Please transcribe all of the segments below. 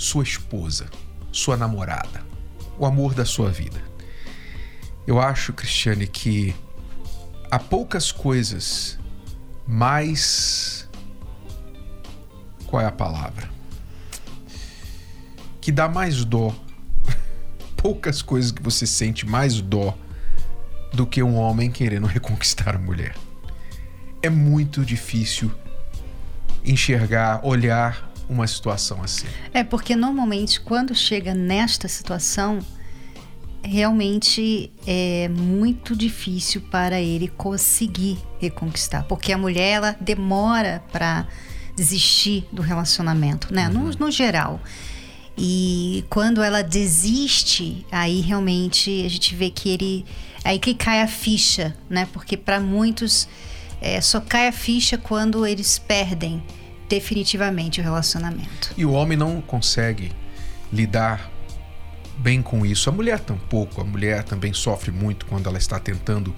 sua esposa, sua namorada, o amor da sua vida. Eu acho, Cristiane, que há poucas coisas mais. Qual é a palavra? Que dá mais dó. Poucas coisas que você sente mais dó do que um homem querendo reconquistar a mulher. É muito difícil enxergar, olhar uma situação assim. É porque normalmente quando chega nesta situação, realmente é muito difícil para ele conseguir reconquistar, porque a mulher ela demora para desistir do relacionamento, né? Uhum. No, no geral. E quando ela desiste, aí realmente a gente vê que ele aí que cai a ficha, né? Porque para muitos é, só cai a ficha quando eles perdem definitivamente o relacionamento. E o homem não consegue lidar bem com isso. A mulher tampouco. A mulher também sofre muito quando ela está tentando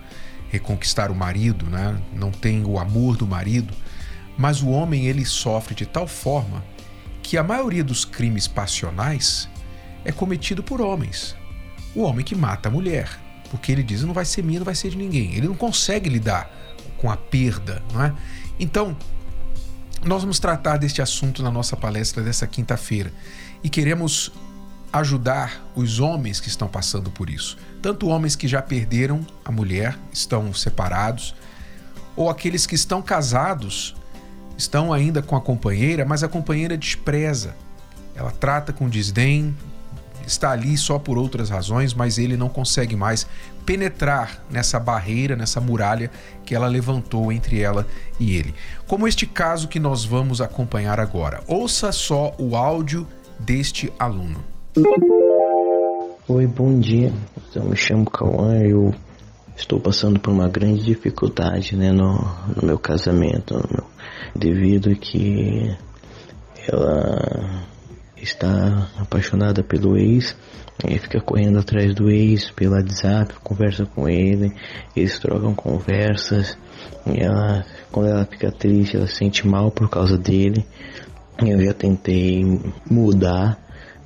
reconquistar o marido, né? Não tem o amor do marido. Mas o homem ele sofre de tal forma que a maioria dos crimes passionais é cometido por homens. O homem que mata a mulher, porque ele diz não vai ser minha, não vai ser de ninguém. Ele não consegue lidar com a perda, não é? Então, nós vamos tratar deste assunto na nossa palestra dessa quinta-feira e queremos ajudar os homens que estão passando por isso. Tanto homens que já perderam a mulher, estão separados, ou aqueles que estão casados, estão ainda com a companheira, mas a companheira despreza. Ela trata com desdém, está ali só por outras razões, mas ele não consegue mais penetrar nessa barreira, nessa muralha que ela levantou entre ela e ele. Como este caso que nós vamos acompanhar agora. Ouça só o áudio deste aluno. Oi, bom dia. Eu me chamo Cauã, eu estou passando por uma grande dificuldade né, no, no meu casamento, no meu, devido a que ela está apaixonada pelo ex, e fica correndo atrás do ex pelo WhatsApp, conversa com ele, eles trocam conversas, e ela, quando ela fica triste, ela se sente mal por causa dele. Eu já tentei mudar,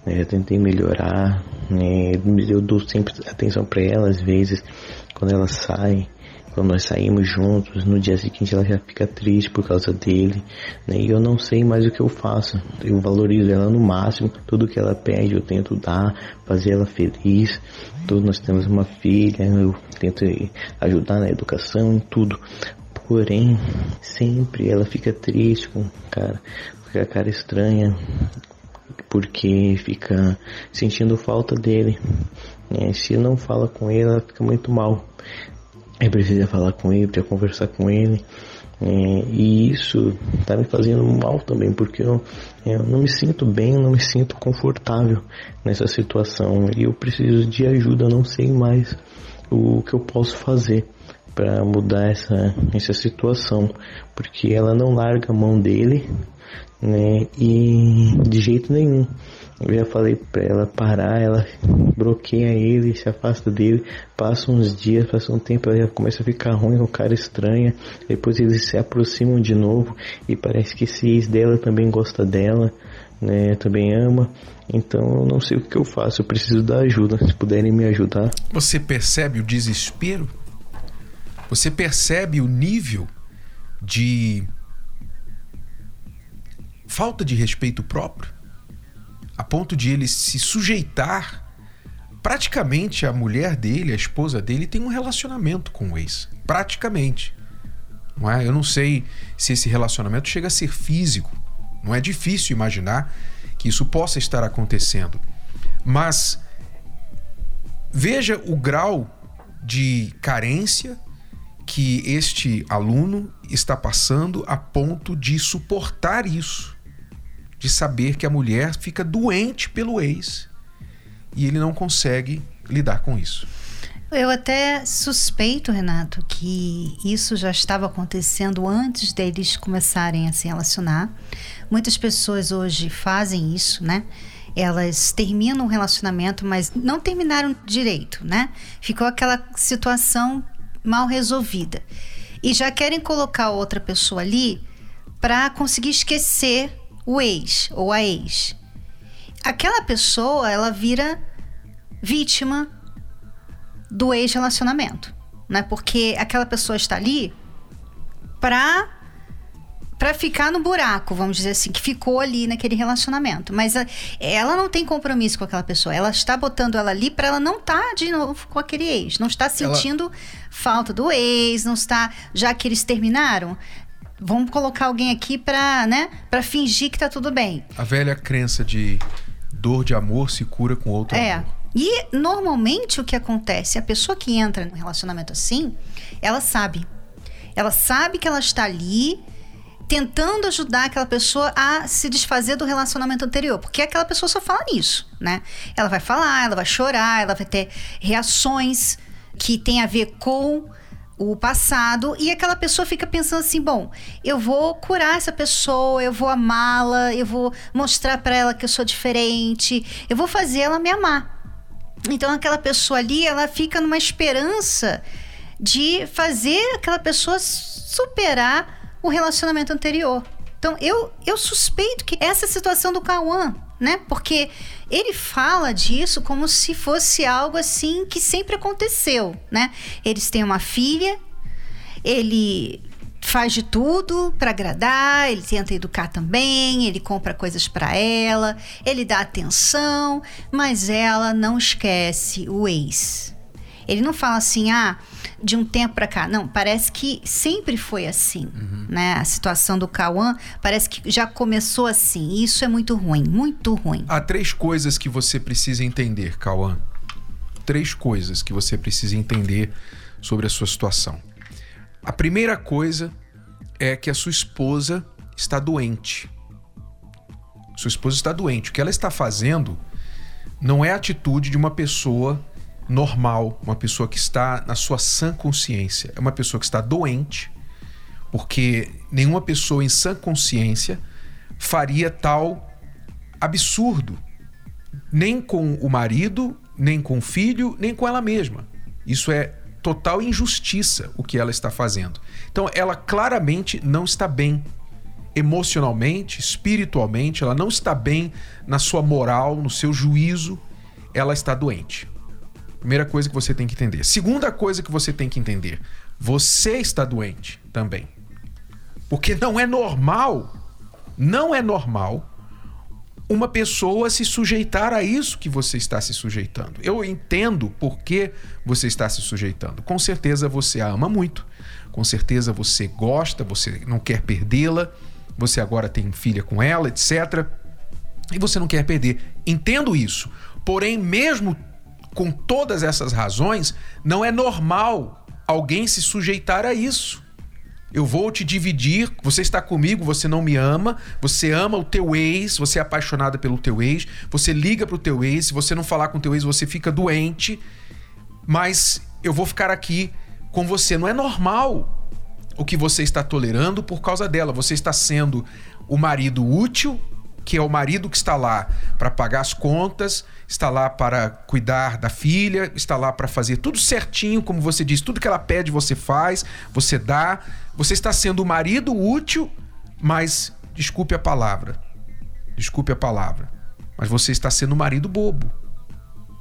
né, eu tentei melhorar, né, eu dou sempre atenção para ela às vezes, quando ela sai, quando nós saímos juntos, no dia seguinte ela já fica triste por causa dele, né? E eu não sei mais o que eu faço. Eu valorizo ela no máximo, tudo que ela pede eu tento dar, fazer ela feliz. Todos nós temos uma filha, eu tento ajudar na educação, em tudo. Porém, sempre ela fica triste com cara, fica a cara estranha, porque fica sentindo falta dele. É, se não fala com ele, ela fica muito mal. É preciso falar com ele, precisa conversar com ele. É, e isso está me fazendo mal também, porque eu, eu, não me sinto bem, não me sinto confortável nessa situação. E eu preciso de ajuda, não sei mais o que eu posso fazer para mudar essa, essa situação, porque ela não larga a mão dele, né? E de jeito nenhum. Eu já falei pra ela parar, ela bloqueia ele, se afasta dele, passa uns dias, passa um tempo, ela já começa a ficar ruim, o cara estranha, depois eles se aproximam de novo e parece que esse ex dela também gosta dela, né, também ama. Então eu não sei o que eu faço, eu preciso da ajuda, se puderem me ajudar. Você percebe o desespero? Você percebe o nível de falta de respeito próprio? a ponto de ele se sujeitar. Praticamente a mulher dele, a esposa dele, tem um relacionamento com o ex. Praticamente. Não é? Eu não sei se esse relacionamento chega a ser físico. Não é difícil imaginar que isso possa estar acontecendo. Mas veja o grau de carência que este aluno está passando a ponto de suportar isso de saber que a mulher fica doente pelo ex e ele não consegue lidar com isso. Eu até suspeito, Renato, que isso já estava acontecendo antes deles começarem a se relacionar. Muitas pessoas hoje fazem isso, né? Elas terminam um relacionamento, mas não terminaram direito, né? Ficou aquela situação mal resolvida. E já querem colocar outra pessoa ali para conseguir esquecer o ex ou a ex. Aquela pessoa, ela vira vítima do ex-relacionamento, né? Porque aquela pessoa está ali para para ficar no buraco, vamos dizer assim, que ficou ali naquele relacionamento. Mas a, ela não tem compromisso com aquela pessoa. Ela está botando ela ali para ela não estar tá de novo com aquele ex. Não está sentindo ela... falta do ex, não está. Já que eles terminaram, vamos colocar alguém aqui para, né, fingir que tá tudo bem. A velha crença de dor de amor se cura com outro é. amor. E normalmente o que acontece, a pessoa que entra num relacionamento assim, ela sabe. Ela sabe que ela está ali tentando ajudar aquela pessoa a se desfazer do relacionamento anterior, porque aquela pessoa só fala nisso, né? Ela vai falar, ela vai chorar, ela vai ter reações que tem a ver com o passado e aquela pessoa fica pensando assim, bom, eu vou curar essa pessoa, eu vou amá-la, eu vou mostrar para ela que eu sou diferente, eu vou fazer ela me amar. Então aquela pessoa ali, ela fica numa esperança de fazer aquela pessoa superar o relacionamento anterior. Então eu, eu suspeito que essa é situação do Cauã, né? Porque ele fala disso como se fosse algo assim que sempre aconteceu, né? Eles têm uma filha, ele faz de tudo para agradar, ele tenta educar também, ele compra coisas para ela, ele dá atenção, mas ela não esquece o ex. Ele não fala assim, ah, de um tempo para cá. Não, parece que sempre foi assim, uhum. né? A situação do Cauã parece que já começou assim. Isso é muito ruim, muito ruim. Há três coisas que você precisa entender, Cauã. Três coisas que você precisa entender sobre a sua situação. A primeira coisa é que a sua esposa está doente. Sua esposa está doente. O que ela está fazendo não é a atitude de uma pessoa normal, uma pessoa que está na sua sã consciência. É uma pessoa que está doente, porque nenhuma pessoa em sã consciência faria tal absurdo, nem com o marido, nem com o filho, nem com ela mesma. Isso é total injustiça o que ela está fazendo. Então, ela claramente não está bem emocionalmente, espiritualmente, ela não está bem na sua moral, no seu juízo, ela está doente. Primeira coisa que você tem que entender. Segunda coisa que você tem que entender: você está doente também. Porque não é normal, não é normal uma pessoa se sujeitar a isso que você está se sujeitando. Eu entendo por que você está se sujeitando. Com certeza você a ama muito, com certeza você gosta, você não quer perdê-la, você agora tem filha com ela, etc. E você não quer perder. Entendo isso. Porém, mesmo com todas essas razões, não é normal alguém se sujeitar a isso. Eu vou te dividir. Você está comigo, você não me ama. Você ama o teu ex, você é apaixonada pelo teu ex. Você liga pro teu ex. Se você não falar com o teu ex, você fica doente. Mas eu vou ficar aqui com você. Não é normal o que você está tolerando por causa dela. Você está sendo o marido útil que é o marido que está lá para pagar as contas, está lá para cuidar da filha, está lá para fazer tudo certinho, como você diz, tudo que ela pede você faz, você dá. Você está sendo o marido útil, mas desculpe a palavra. Desculpe a palavra. Mas você está sendo o marido bobo.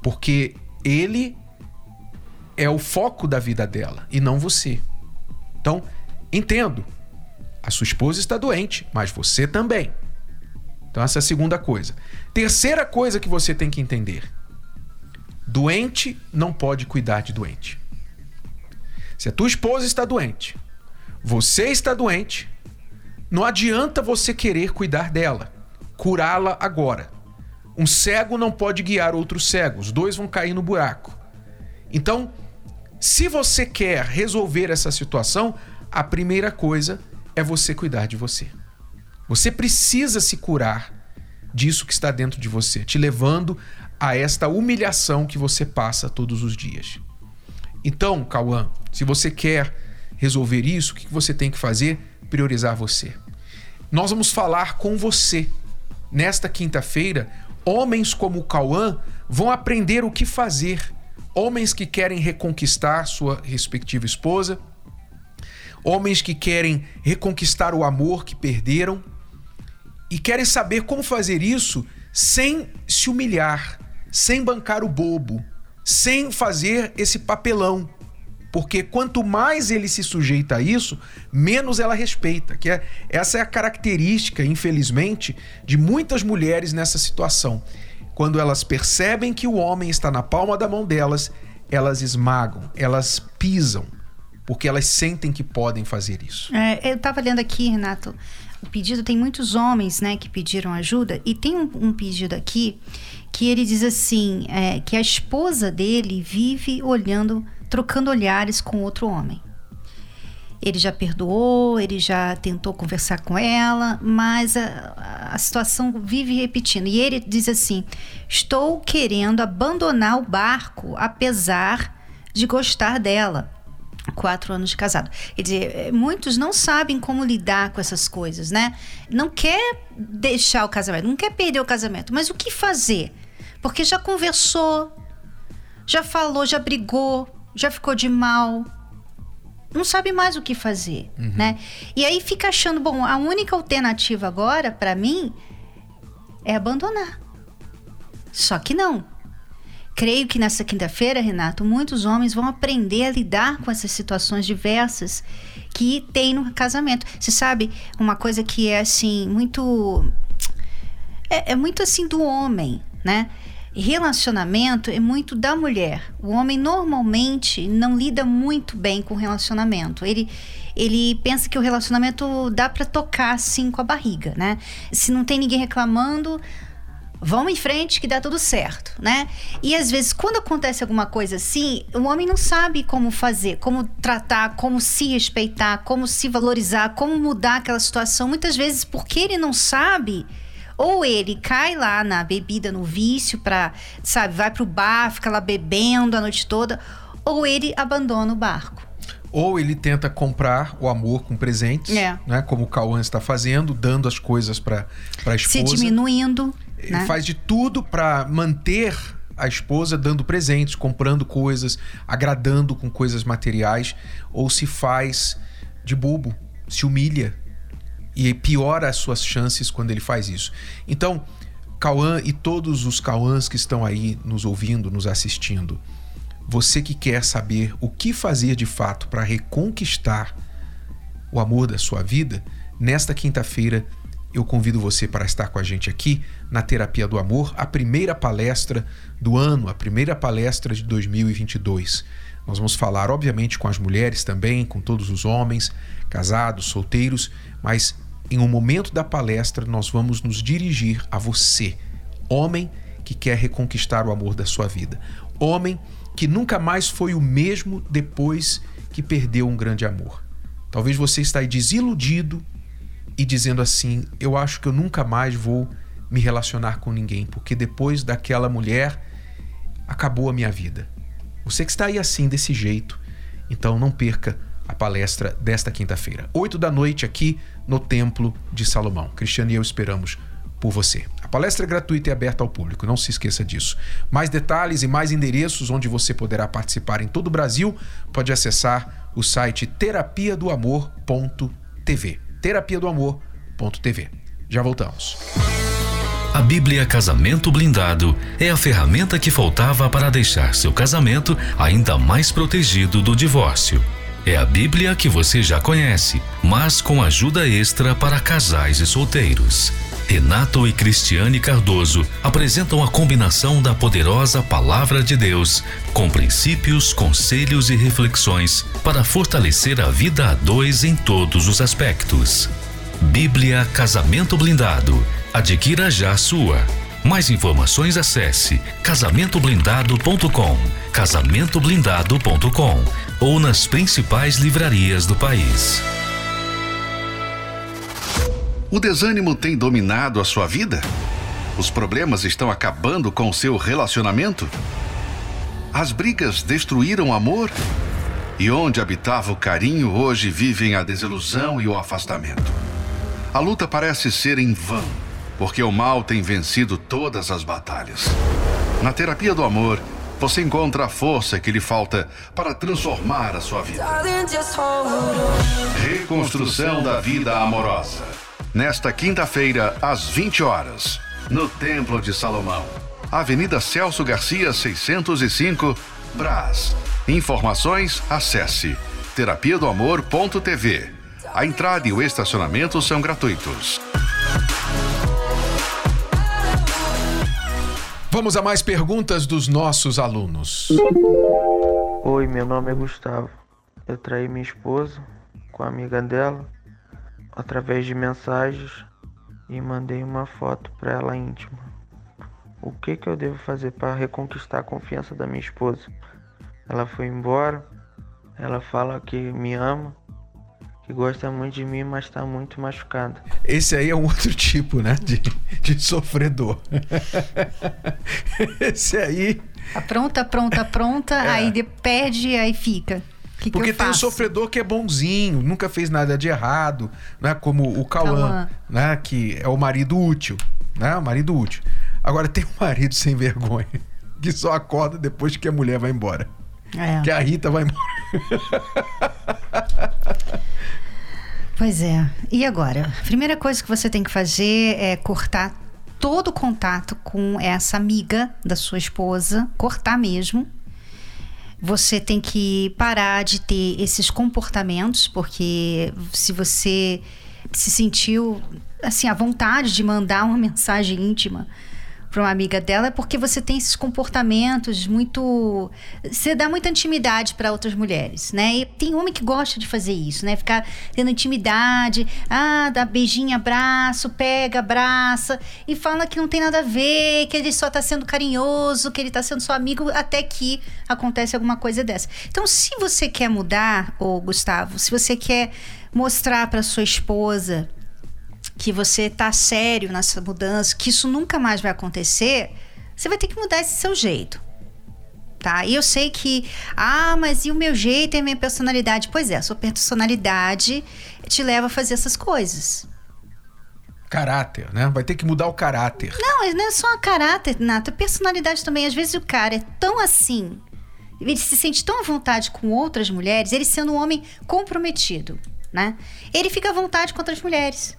Porque ele é o foco da vida dela e não você. Então, entendo. A sua esposa está doente, mas você também. Então, essa é a segunda coisa. Terceira coisa que você tem que entender: doente não pode cuidar de doente. Se a tua esposa está doente, você está doente, não adianta você querer cuidar dela, curá-la agora. Um cego não pode guiar outro cego, os dois vão cair no buraco. Então, se você quer resolver essa situação, a primeira coisa é você cuidar de você. Você precisa se curar disso que está dentro de você, te levando a esta humilhação que você passa todos os dias. Então, Cauã, se você quer resolver isso, o que você tem que fazer? Priorizar você. Nós vamos falar com você. Nesta quinta-feira, homens como Cauã vão aprender o que fazer. Homens que querem reconquistar sua respectiva esposa, homens que querem reconquistar o amor que perderam e querem saber como fazer isso sem se humilhar, sem bancar o bobo, sem fazer esse papelão. Porque quanto mais ele se sujeita a isso, menos ela respeita. Que é, essa é a característica, infelizmente, de muitas mulheres nessa situação. Quando elas percebem que o homem está na palma da mão delas, elas esmagam, elas pisam, porque elas sentem que podem fazer isso. É, eu estava lendo aqui, Renato, o pedido tem muitos homens, né, que pediram ajuda e tem um, um pedido aqui que ele diz assim, é, que a esposa dele vive olhando, trocando olhares com outro homem. Ele já perdoou, ele já tentou conversar com ela, mas a, a situação vive repetindo. E ele diz assim: Estou querendo abandonar o barco, apesar de gostar dela quatro anos de casado. Quer dizer, eh, muitos não sabem como lidar com essas coisas, né? Não quer deixar o casamento, não quer perder o casamento, mas o que fazer? Porque já conversou, já falou, já brigou, já ficou de mal. Não sabe mais o que fazer, uhum. né? E aí fica achando, bom, a única alternativa agora para mim é abandonar. Só que não. Creio que nessa quinta-feira, Renato, muitos homens vão aprender a lidar com essas situações diversas que tem no casamento. Você sabe, uma coisa que é assim, muito. É, é muito assim do homem, né? Relacionamento é muito da mulher. O homem normalmente não lida muito bem com relacionamento. Ele, ele pensa que o relacionamento dá para tocar assim com a barriga, né? Se não tem ninguém reclamando, vamos em frente que dá tudo certo, né? E às vezes, quando acontece alguma coisa assim, o homem não sabe como fazer, como tratar, como se respeitar, como se valorizar, como mudar aquela situação. Muitas vezes, porque ele não sabe, ou ele cai lá na bebida, no vício, pra, sabe, vai pro bar, fica lá bebendo a noite toda, ou ele abandona o barco. Ou ele tenta comprar o amor com presentes, é. né? Como o Cauã está fazendo, dando as coisas para a esposa. Se diminuindo. Ele né? faz de tudo para manter a esposa dando presentes, comprando coisas, agradando com coisas materiais, ou se faz de bobo, se humilha e piora as suas chances quando ele faz isso. Então, Cauã e todos os Cauãs que estão aí nos ouvindo, nos assistindo, você que quer saber o que fazer de fato para reconquistar o amor da sua vida, nesta quinta-feira eu convido você para estar com a gente aqui na Terapia do Amor, a primeira palestra do ano, a primeira palestra de 2022. Nós vamos falar, obviamente, com as mulheres também, com todos os homens, casados, solteiros, mas em um momento da palestra nós vamos nos dirigir a você, homem que quer reconquistar o amor da sua vida, homem que nunca mais foi o mesmo depois que perdeu um grande amor. Talvez você está aí desiludido, e dizendo assim: Eu acho que eu nunca mais vou me relacionar com ninguém, porque depois daquela mulher acabou a minha vida. Você que está aí assim, desse jeito, então não perca a palestra desta quinta-feira, 8 da noite, aqui no Templo de Salomão. Cristiano e eu esperamos por você. A palestra é gratuita e aberta ao público, não se esqueça disso. Mais detalhes e mais endereços onde você poderá participar em todo o Brasil, pode acessar o site terapia do amor.tv terapia do amor.tv. Já voltamos. A Bíblia Casamento Blindado é a ferramenta que faltava para deixar seu casamento ainda mais protegido do divórcio. É a Bíblia que você já conhece, mas com ajuda extra para casais e solteiros. Renato e Cristiane Cardoso apresentam a combinação da poderosa Palavra de Deus com princípios, conselhos e reflexões para fortalecer a vida a dois em todos os aspectos. Bíblia Casamento Blindado. Adquira já sua. Mais informações acesse casamentoblindado.com, casamentoblindado.com ou nas principais livrarias do país. O desânimo tem dominado a sua vida? Os problemas estão acabando com o seu relacionamento? As brigas destruíram o amor? E onde habitava o carinho, hoje vivem a desilusão e o afastamento. A luta parece ser em vão, porque o mal tem vencido todas as batalhas. Na terapia do amor, você encontra a força que lhe falta para transformar a sua vida. Reconstrução da vida amorosa. Nesta quinta-feira, às 20 horas, no Templo de Salomão. Avenida Celso Garcia, 605, Brás. Informações, acesse terapia do amor.tv. A entrada e o estacionamento são gratuitos. Vamos a mais perguntas dos nossos alunos. Oi, meu nome é Gustavo. Eu traí minha esposa com a amiga dela através de mensagens e mandei uma foto para ela íntima. O que que eu devo fazer para reconquistar a confiança da minha esposa? Ela foi embora. Ela fala que me ama, que gosta muito de mim, mas está muito machucada. Esse aí é um outro tipo, né? De, de sofredor. Esse aí. Apronta, pronta, pronta, é. aí de, perde, aí fica. Que Porque que tem o sofredor que é bonzinho, nunca fez nada de errado, né? Como o Cauã, né? Que é o marido útil, né? O marido útil. Agora tem um marido sem vergonha que só acorda depois que a mulher vai embora. É. Que a Rita vai embora. Pois é. E agora? A primeira coisa que você tem que fazer é cortar todo o contato com essa amiga da sua esposa, cortar mesmo. Você tem que parar de ter esses comportamentos, porque se você se sentiu assim à vontade de mandar uma mensagem íntima para uma amiga dela é porque você tem esses comportamentos muito. Você dá muita intimidade para outras mulheres, né? E tem homem que gosta de fazer isso, né? Ficar tendo intimidade, ah, dá beijinho, abraço, pega, abraça, e fala que não tem nada a ver, que ele só tá sendo carinhoso, que ele tá sendo seu amigo, até que acontece alguma coisa dessa. Então, se você quer mudar, ô Gustavo, se você quer mostrar para sua esposa que você tá sério nessa mudança, que isso nunca mais vai acontecer, você vai ter que mudar esse seu jeito. Tá? E eu sei que, ah, mas e o meu jeito e a minha personalidade? Pois é, a sua personalidade te leva a fazer essas coisas. Caráter, né? Vai ter que mudar o caráter. Não, não é só caráter, Nato. Personalidade também. Às vezes o cara é tão assim, ele se sente tão à vontade com outras mulheres, ele sendo um homem comprometido, né? Ele fica à vontade com outras mulheres.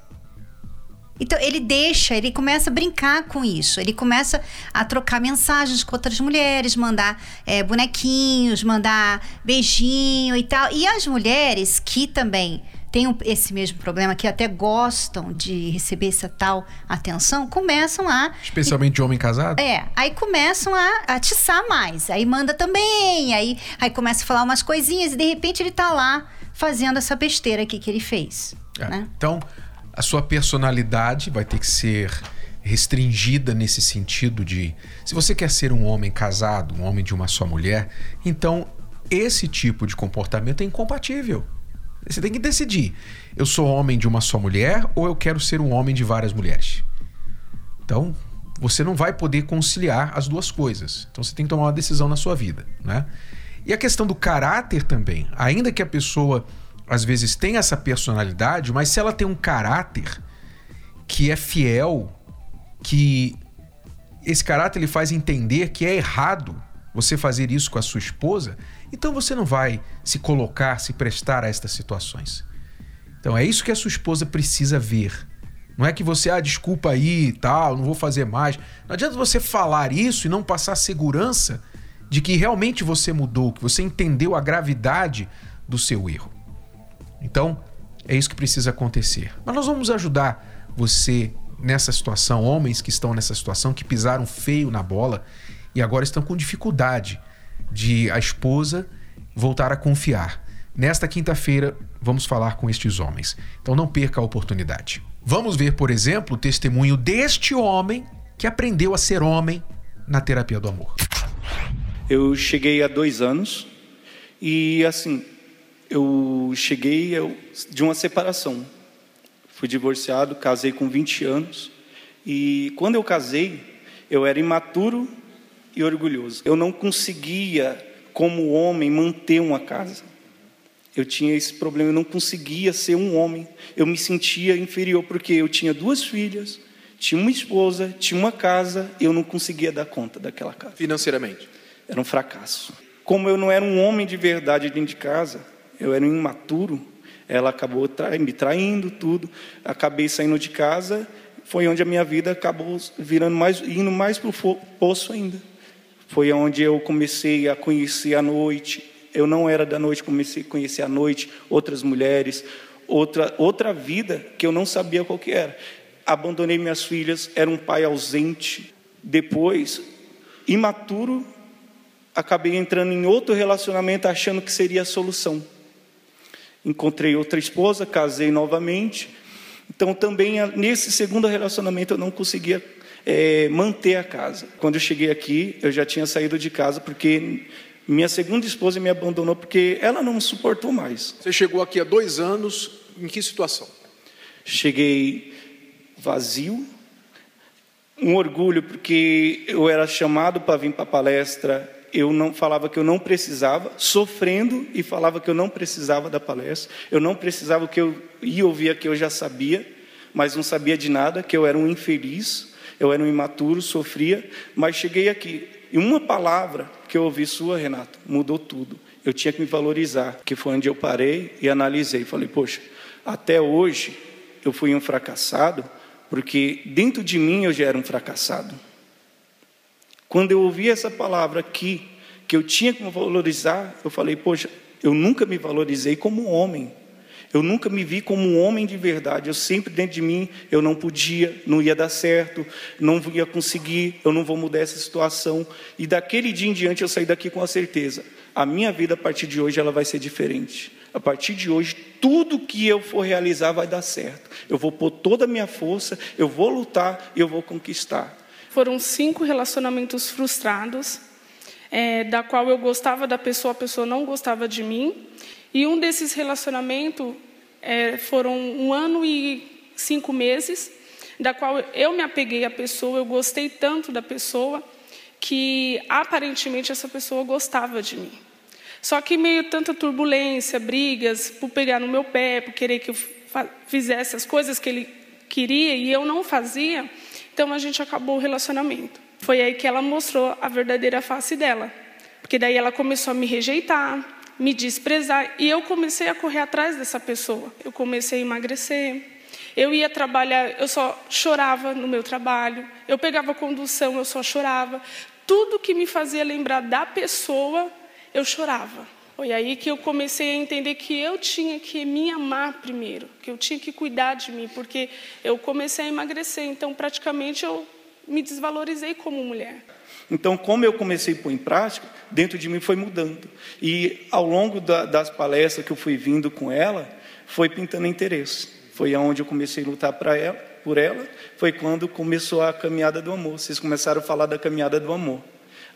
Então ele deixa, ele começa a brincar com isso. Ele começa a trocar mensagens com outras mulheres, mandar é, bonequinhos, mandar beijinho e tal. E as mulheres que também têm esse mesmo problema, que até gostam de receber essa tal atenção, começam a. Especialmente de homem casado? É, aí começam a atiçar mais. Aí manda também, aí, aí começa a falar umas coisinhas e de repente ele tá lá fazendo essa besteira aqui que ele fez. É. Né? Então a sua personalidade vai ter que ser restringida nesse sentido de se você quer ser um homem casado, um homem de uma só mulher, então esse tipo de comportamento é incompatível. Você tem que decidir: eu sou homem de uma só mulher ou eu quero ser um homem de várias mulheres. Então, você não vai poder conciliar as duas coisas. Então, você tem que tomar uma decisão na sua vida, né? E a questão do caráter também, ainda que a pessoa às vezes tem essa personalidade, mas se ela tem um caráter que é fiel, que esse caráter ele faz entender que é errado você fazer isso com a sua esposa, então você não vai se colocar, se prestar a estas situações. Então é isso que a sua esposa precisa ver. Não é que você, ah, desculpa aí e tal, não vou fazer mais. Não adianta você falar isso e não passar segurança de que realmente você mudou, que você entendeu a gravidade do seu erro. Então, é isso que precisa acontecer. Mas nós vamos ajudar você nessa situação, homens que estão nessa situação, que pisaram feio na bola e agora estão com dificuldade de a esposa voltar a confiar. Nesta quinta-feira, vamos falar com estes homens. Então não perca a oportunidade. Vamos ver, por exemplo, o testemunho deste homem que aprendeu a ser homem na terapia do amor. Eu cheguei há dois anos e, assim, eu cheguei de uma separação. Fui divorciado, casei com 20 anos E quando eu casei, eu era imaturo e orgulhoso. Eu não conseguia, como homem, manter uma casa. Eu tinha esse problema, eu não conseguia ser um homem. Eu me sentia inferior porque eu tinha duas filhas, tinha uma esposa, tinha uma casa, e eu não conseguia dar conta daquela casa. Financeiramente? Era um fracasso. Como eu não era um homem de verdade dentro de casa, eu era um imaturo, ela acabou me traindo tudo, acabei saindo de casa, foi onde a minha vida acabou virando mais, indo mais para o poço ainda. Foi onde eu comecei a conhecer a noite. Eu não era da noite, comecei a conhecer a noite, outras mulheres, outra, outra vida que eu não sabia qual que era. Abandonei minhas filhas, era um pai ausente. Depois, imaturo, acabei entrando em outro relacionamento achando que seria a solução. Encontrei outra esposa, casei novamente. Então, também nesse segundo relacionamento, eu não conseguia é, manter a casa. Quando eu cheguei aqui, eu já tinha saído de casa porque minha segunda esposa me abandonou porque ela não suportou mais. Você chegou aqui há dois anos, em que situação? Cheguei vazio, um orgulho porque eu era chamado para vir para a palestra, eu não falava que eu não precisava, sofrendo e falava que eu não precisava da palestra, eu não precisava que eu ia ouvir que eu já sabia, mas não sabia de nada, que eu era um infeliz, eu era um imaturo, sofria, mas cheguei aqui e uma palavra que eu ouvi sua, Renato, mudou tudo. Eu tinha que me valorizar, que foi onde eu parei e analisei. Falei, poxa, até hoje eu fui um fracassado, porque dentro de mim eu já era um fracassado. Quando eu ouvi essa palavra aqui, que eu tinha que me valorizar, eu falei, poxa, eu nunca me valorizei como homem. Eu nunca me vi como um homem de verdade. Eu sempre dentro de mim, eu não podia, não ia dar certo, não ia conseguir, eu não vou mudar essa situação. E daquele dia em diante eu saí daqui com a certeza. A minha vida a partir de hoje ela vai ser diferente. A partir de hoje, tudo que eu for realizar vai dar certo. Eu vou pôr toda a minha força, eu vou lutar eu vou conquistar. Foram cinco relacionamentos frustrados, é, da qual eu gostava da pessoa, a pessoa não gostava de mim. E um desses relacionamentos é, foram um ano e cinco meses, da qual eu me apeguei à pessoa, eu gostei tanto da pessoa, que aparentemente essa pessoa gostava de mim. Só que meio tanta turbulência, brigas, por pegar no meu pé, por querer que eu fizesse as coisas que ele queria e eu não fazia, então a gente acabou o relacionamento. Foi aí que ela mostrou a verdadeira face dela. Porque daí ela começou a me rejeitar, me desprezar, e eu comecei a correr atrás dessa pessoa. Eu comecei a emagrecer. Eu ia trabalhar, eu só chorava no meu trabalho. Eu pegava condução, eu só chorava. Tudo que me fazia lembrar da pessoa, eu chorava. Foi aí que eu comecei a entender que eu tinha que me amar primeiro, que eu tinha que cuidar de mim, porque eu comecei a emagrecer, então praticamente eu me desvalorizei como mulher. Então, como eu comecei a pôr em prática, dentro de mim foi mudando. E ao longo da, das palestras que eu fui vindo com ela, foi pintando interesse. Foi aonde eu comecei a lutar para ela, por ela, foi quando começou a caminhada do amor. Vocês começaram a falar da caminhada do amor.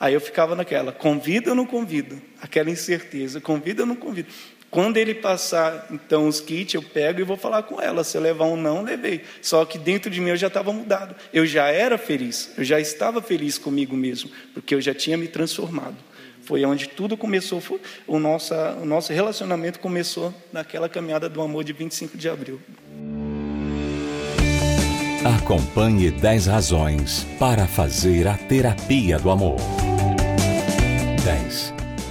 Aí eu ficava naquela, convido ou não convido? Aquela incerteza, convido ou não convido? Quando ele passar, então, os kits, eu pego e vou falar com ela. Se eu levar um não, levei. Só que dentro de mim eu já estava mudado. Eu já era feliz. Eu já estava feliz comigo mesmo. Porque eu já tinha me transformado. Foi onde tudo começou. O, nosso, o nosso relacionamento começou naquela caminhada do amor de 25 de abril. Acompanhe 10 razões para fazer a terapia do amor.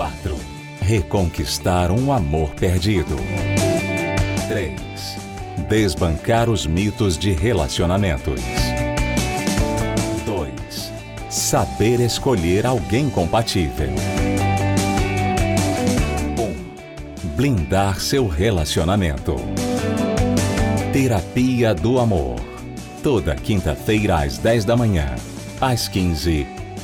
4. Reconquistar um amor perdido. 3. Desbancar os mitos de relacionamentos. 2. Saber escolher alguém compatível. 1. Blindar seu relacionamento. Terapia do Amor. Toda quinta-feira às 10 da manhã, às 15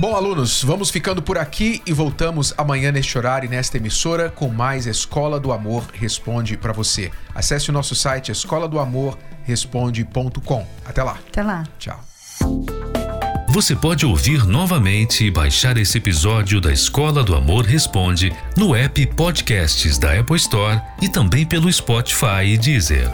Bom, alunos, vamos ficando por aqui e voltamos amanhã neste horário e nesta emissora com mais Escola do Amor Responde para você. Acesse o nosso site escola do amor responde.com. Até lá. Até lá. Tchau. Você pode ouvir novamente e baixar esse episódio da Escola do Amor Responde no app Podcasts da Apple Store e também pelo Spotify e Deezer.